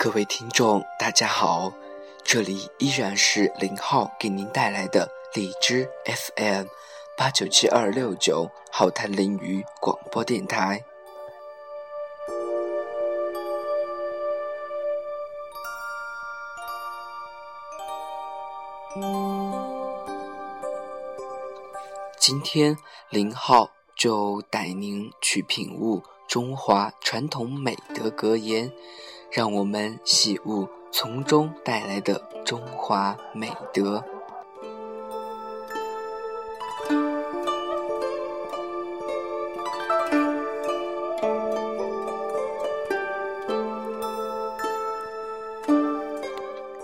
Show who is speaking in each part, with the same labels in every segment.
Speaker 1: 各位听众，大家好，这里依然是林浩给您带来的荔枝 FM 八九七二六九好谈林语广播电台。今天林浩就带您去品悟中华传统美德格言。让我们喜悟从中带来的中华美德。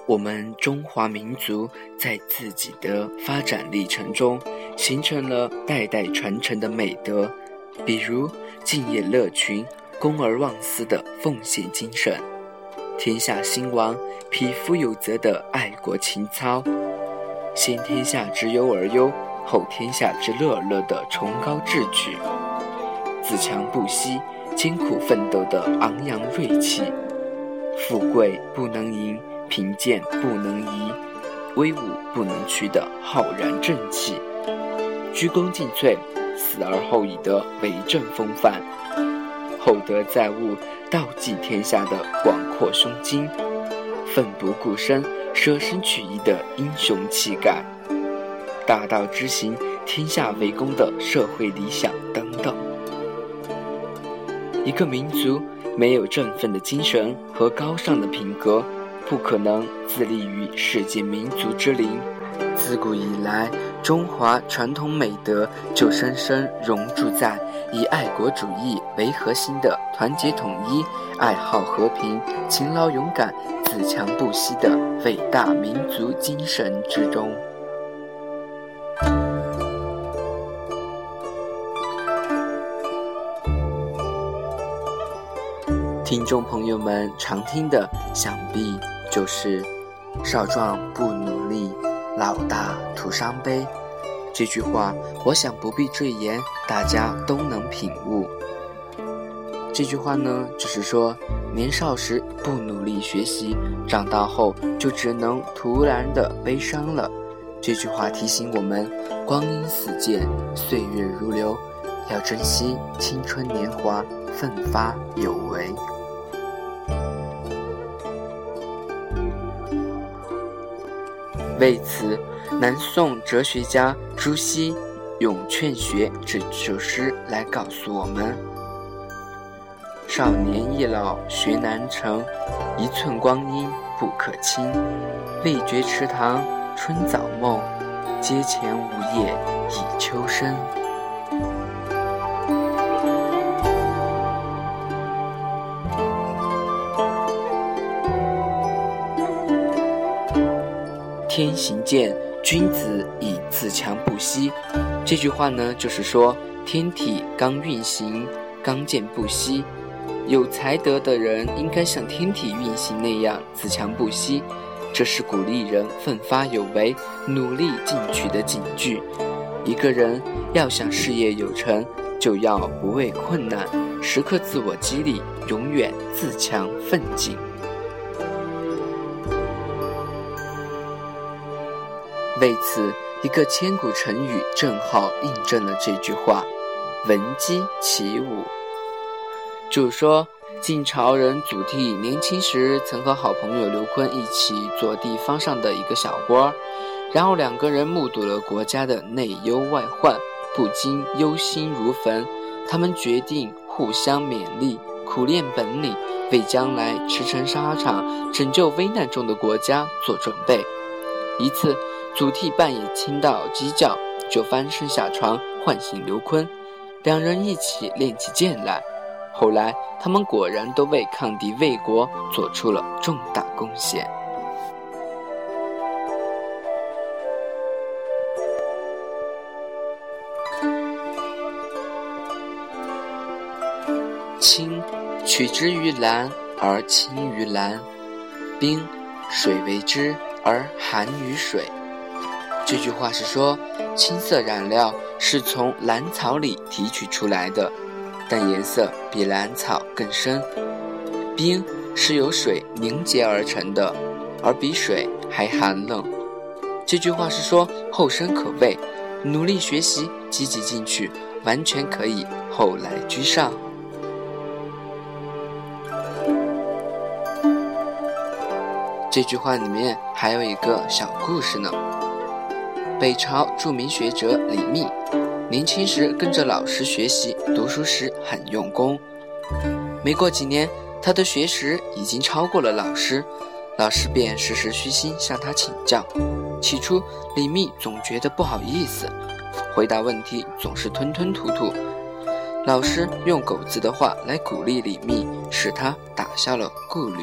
Speaker 1: 我们中华民族在自己的发展历程中，形成了代代传承的美德，比如敬业乐群、公而忘私的奉献精神。天下兴亡，匹夫有责的爱国情操；先天下之忧而忧，后天下之乐而乐的崇高志趣；自强不息、艰苦奋斗的昂扬锐气；富贵不能淫，贫贱不能移，威武不能屈的浩然正气；鞠躬尽瘁，死而后已的为政风范；厚德载物。道济天下的广阔胸襟，奋不顾身、舍身取义的英雄气概，大道之行、天下为公的社会理想等等。一个民族没有振奋的精神和高尚的品格，不可能自立于世界民族之林。自古以来，中华传统美德就深深融入在以爱国主义为核心的团结统一、爱好和平、勤劳勇敢、自强不息的伟大民族精神之中。听众朋友们常听的，想必就是“少壮不努力”。老大徒伤悲，这句话我想不必赘言，大家都能品悟。这句话呢，就是说年少时不努力学习，长大后就只能徒然的悲伤了。这句话提醒我们，光阴似箭，岁月如流，要珍惜青春年华，奋发有为。为此，南宋哲学家朱熹用《劝学》这首诗来告诉我们：“少年易老学难成，一寸光阴不可轻。未觉池塘春早梦，阶前梧叶已秋深。”天行健，君子以自强不息。这句话呢，就是说天体刚运行，刚健不息。有才德的人应该像天体运行那样自强不息，这是鼓励人奋发有为、努力进取的警句。一个人要想事业有成，就要不畏困难，时刻自我激励，永远自强奋进。为此，一个千古成语正好印证了这句话：“闻鸡起舞。”就说，晋朝人祖逖年轻时曾和好朋友刘琨一起做地方上的一个小官，然后两个人目睹了国家的内忧外患，不禁忧心如焚。他们决定互相勉励，苦练本领，为将来驰骋沙场、拯救危难中的国家做准备。一次。祖逖半夜听到鸡叫，就翻身下床唤醒刘琨，两人一起练起剑来。后来，他们果然都为抗敌魏国做出了重大贡献。青，取之于蓝而青于蓝；冰，水为之而寒于水。这句话是说，青色染料是从蓝草里提取出来的，但颜色比蓝草更深。冰是由水凝结而成的，而比水还寒冷。这句话是说后生可畏，努力学习，积极进取，完全可以后来居上。这句话里面还有一个小故事呢。北朝著名学者李密，年轻时跟着老师学习，读书时很用功。没过几年，他的学识已经超过了老师，老师便时时虚心向他请教。起初，李密总觉得不好意思，回答问题总是吞吞吐吐。老师用狗子的话来鼓励李密，使他打消了顾虑。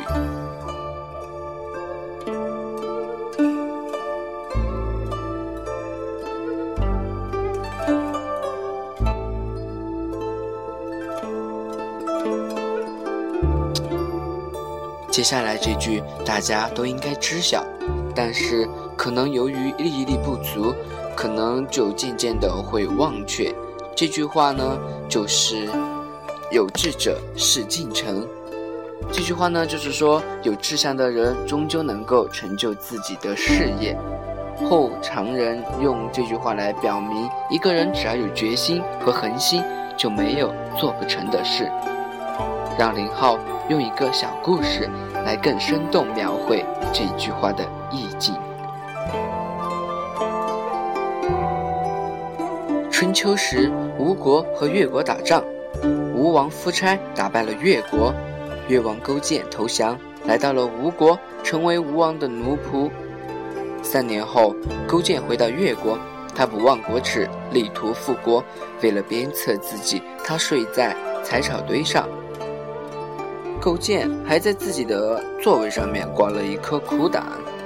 Speaker 1: 接下来这句大家都应该知晓，但是可能由于记忆力不足，可能就渐渐的会忘却。这句话呢，就是“有志者事竟成”。这句话呢，就是说有志向的人终究能够成就自己的事业。后常人用这句话来表明，一个人只要有决心和恒心，就没有做不成的事。让林浩。用一个小故事来更生动描绘这句话的意境。春秋时，吴国和越国打仗，吴王夫差打败了越国，越王勾践投降，来到了吴国，成为吴王的奴仆。三年后，勾践回到越国，他不忘国耻，力图复国。为了鞭策自己，他睡在柴草堆上。勾践还在自己的座位上面挂了一颗苦胆，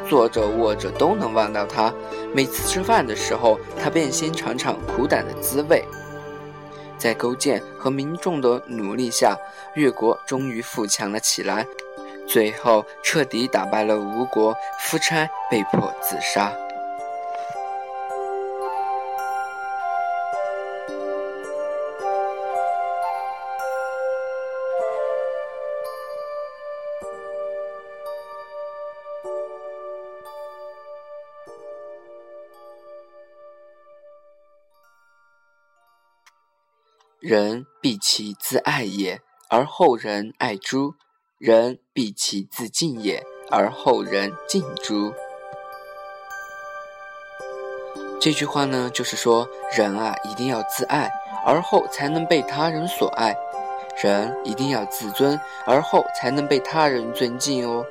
Speaker 1: 坐着卧着都能望到它。每次吃饭的时候，他便先尝尝苦胆的滋味。在勾践和民众的努力下，越国终于富强了起来，最后彻底打败了吴国，夫差被迫自杀。人必其自爱也，而后人爱诸；人必其自敬也，而后人敬诸。这句话呢，就是说人啊，一定要自爱，而后才能被他人所爱；人一定要自尊，而后才能被他人尊敬哦。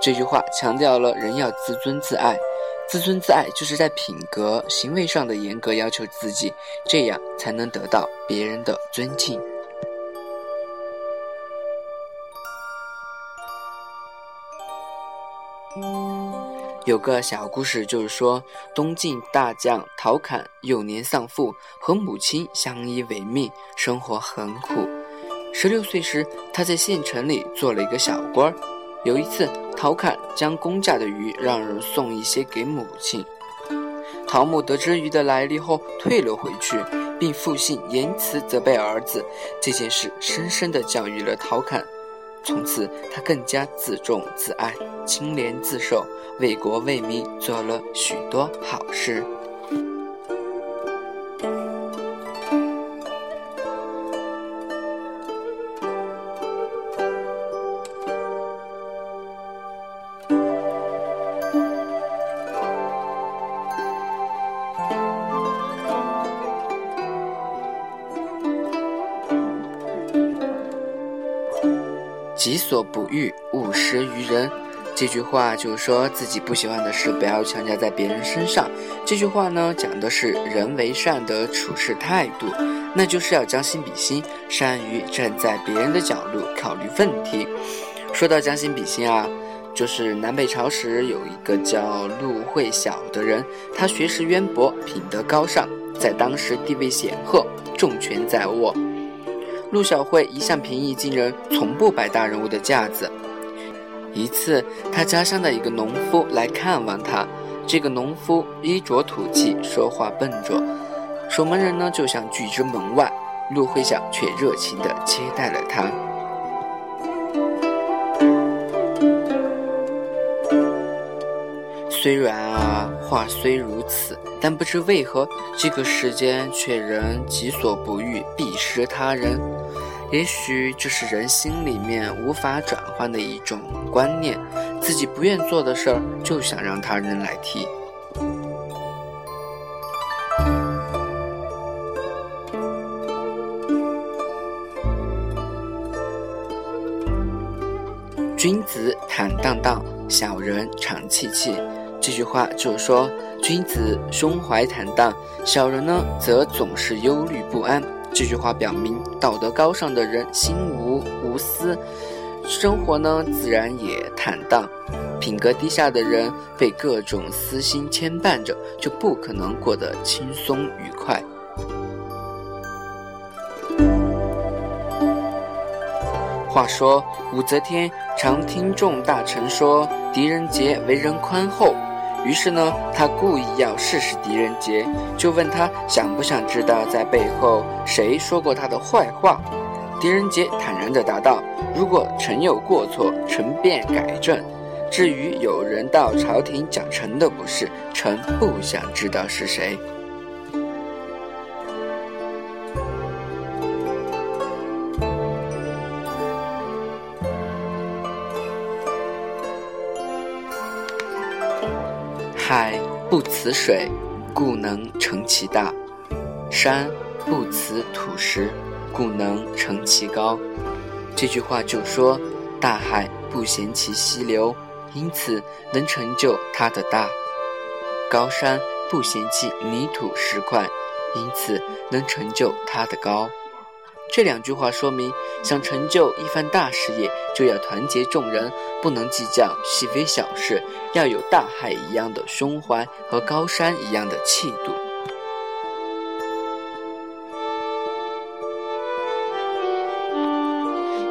Speaker 1: 这句话强调了人要自尊自爱。自尊自爱，就是在品格、行为上的严格要求自己，这样才能得到别人的尊敬。有个小故事，就是说东晋大将陶侃幼年丧父，和母亲相依为命，生活很苦。十六岁时，他在县城里做了一个小官儿。有一次，陶侃将公家的鱼让人送一些给母亲。陶母得知鱼的来历后，退了回去，并复信言辞责备儿子。这件事深深地教育了陶侃，从此他更加自重自爱，清廉自守，为国为民做了许多好事。己所不欲，勿施于人。这句话就是说自己不喜欢的事，不要强加在别人身上。这句话呢，讲的是人为善的处事态度，那就是要将心比心，善于站在别人的角度考虑问题。说到将心比心啊，就是南北朝时有一个叫陆慧晓的人，他学识渊博，品德高尚，在当时地位显赫，重权在握。陆小慧一向平易近人，从不摆大人物的架子。一次，他家乡的一个农夫来看望他，这个农夫衣着土气，说话笨拙，守门人呢就想拒之门外。陆慧晓却热情地接待了他。虽然啊，话虽如此，但不知为何，这个世间却仍己所不欲，必施他人。也许这是人心里面无法转换的一种观念，自己不愿做的事儿，就想让他人来替。君子坦荡荡，小人长戚戚。这句话就是说，君子胸怀坦荡，小人呢则总是忧虑不安。这句话表明，道德高尚的人心无无私，生活呢自然也坦荡；品格低下的人被各种私心牵绊着，就不可能过得轻松愉快。话说，武则天常听众大臣说狄仁杰为人宽厚，于是呢，他故意要试试狄仁杰，就问他想不想知道在背后谁说过他的坏话。狄仁杰坦然地答道：“如果臣有过错，臣便改正；至于有人到朝廷讲臣的不是，臣不想知道是谁。”海不辞水，故能成其大；山不辞土石，故能成其高。这句话就说，大海不嫌弃溪流，因此能成就它的大；高山不嫌弃泥土石块，因此能成就它的高。这两句话说明，想成就一番大事业，就要团结众人，不能计较细微小事，要有大海一样的胸怀和高山一样的气度。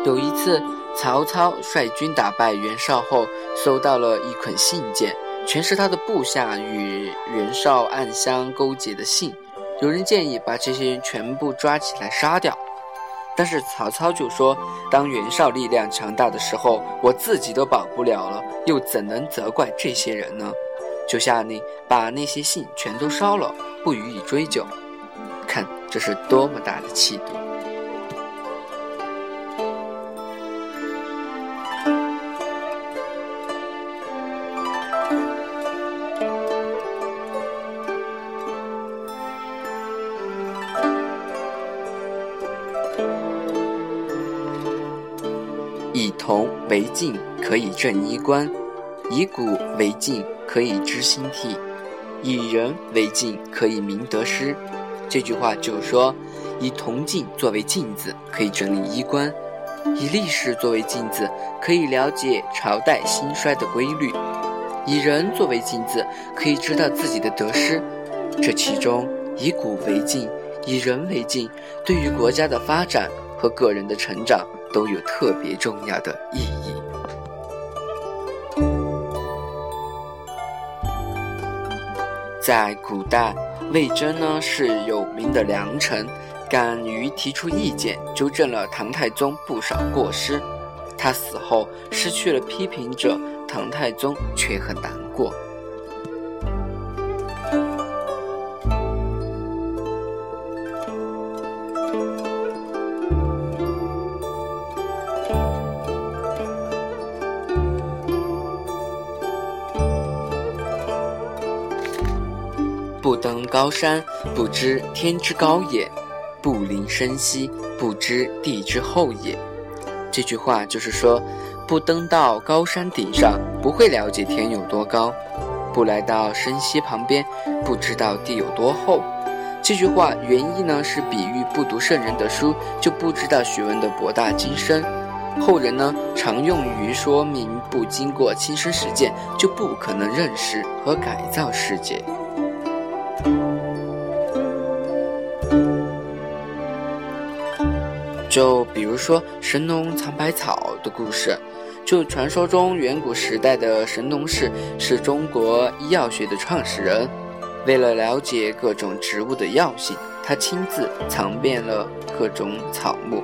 Speaker 1: 有一次，曹操率军打败袁绍后，收到了一捆信件，全是他的部下与袁绍暗相勾结的信。有人建议把这些人全部抓起来杀掉。但是曹操就说：“当袁绍力量强大的时候，我自己都保不了了，又怎能责怪这些人呢？”就下令把那些信全都烧了，不予以追究。看，这是多么大的气度！铜为镜，可以正衣冠；以古为镜，可以知兴替；以人为镜，可以明得失。这句话就是说，以铜镜作为镜子，可以整理衣冠；以历史作为镜子，可以了解朝代兴衰的规律；以人作为镜子，可以知道自己的得失。这其中，以古为镜，以人为镜，对于国家的发展和个人的成长。都有特别重要的意义。在古代，魏征呢是有名的良臣，敢于提出意见，纠正了唐太宗不少过失。他死后失去了批评者，唐太宗却很难过。不登高山，不知天之高也；不临深溪，不知地之厚也。这句话就是说，不登到高山顶上，不会了解天有多高；不来到深溪旁边，不知道地有多厚。这句话原意呢是比喻不读圣人的书，就不知道学问的博大精深。后人呢常用于说明不经过亲身实践，就不可能认识和改造世界。就比如说神农尝百草的故事，就传说中远古时代的神农氏是中国医药学的创始人，为了了解各种植物的药性，他亲自尝遍了各种草木。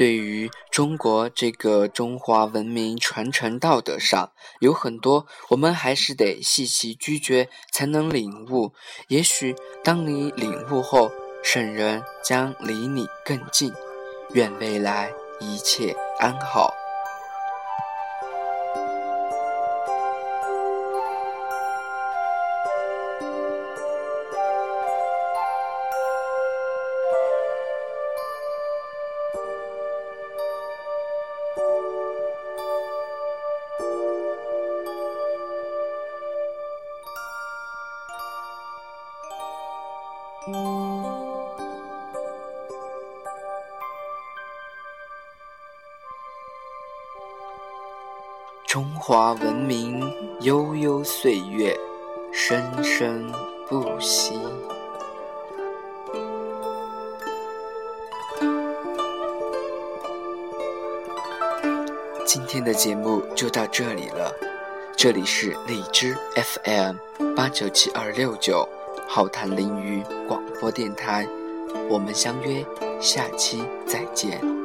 Speaker 1: 对于中国这个中华文明传承道德上，有很多我们还是得细细咀嚼才能领悟。也许当你领悟后，圣人将离你更近。愿未来一切安好。中华文明悠悠岁月，生生不息。今天的节目就到这里了，这里是荔枝 FM 八九七二六九浩谈林语广播电台，我们相约下期再见。